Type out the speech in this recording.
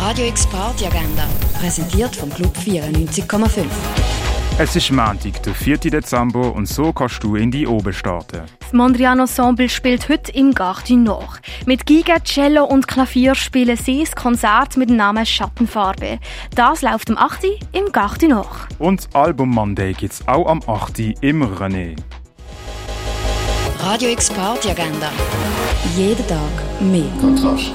Radio X Party Agenda, präsentiert vom Club 94,5. Es ist Montag, der 4. Dezember, und so kannst du in die Oben starten. Das Mondrian Ensemble spielt heute im Garten Nord. Mit Giga, Cello und Klavier spielen sie das Konzert mit dem Namen Schattenfarbe. Das läuft am 8. im Garten Nord. Und Album Monday gibt's auch am 8. im René. Radio X Party Agenda. Jeden Tag mehr. Kontrast.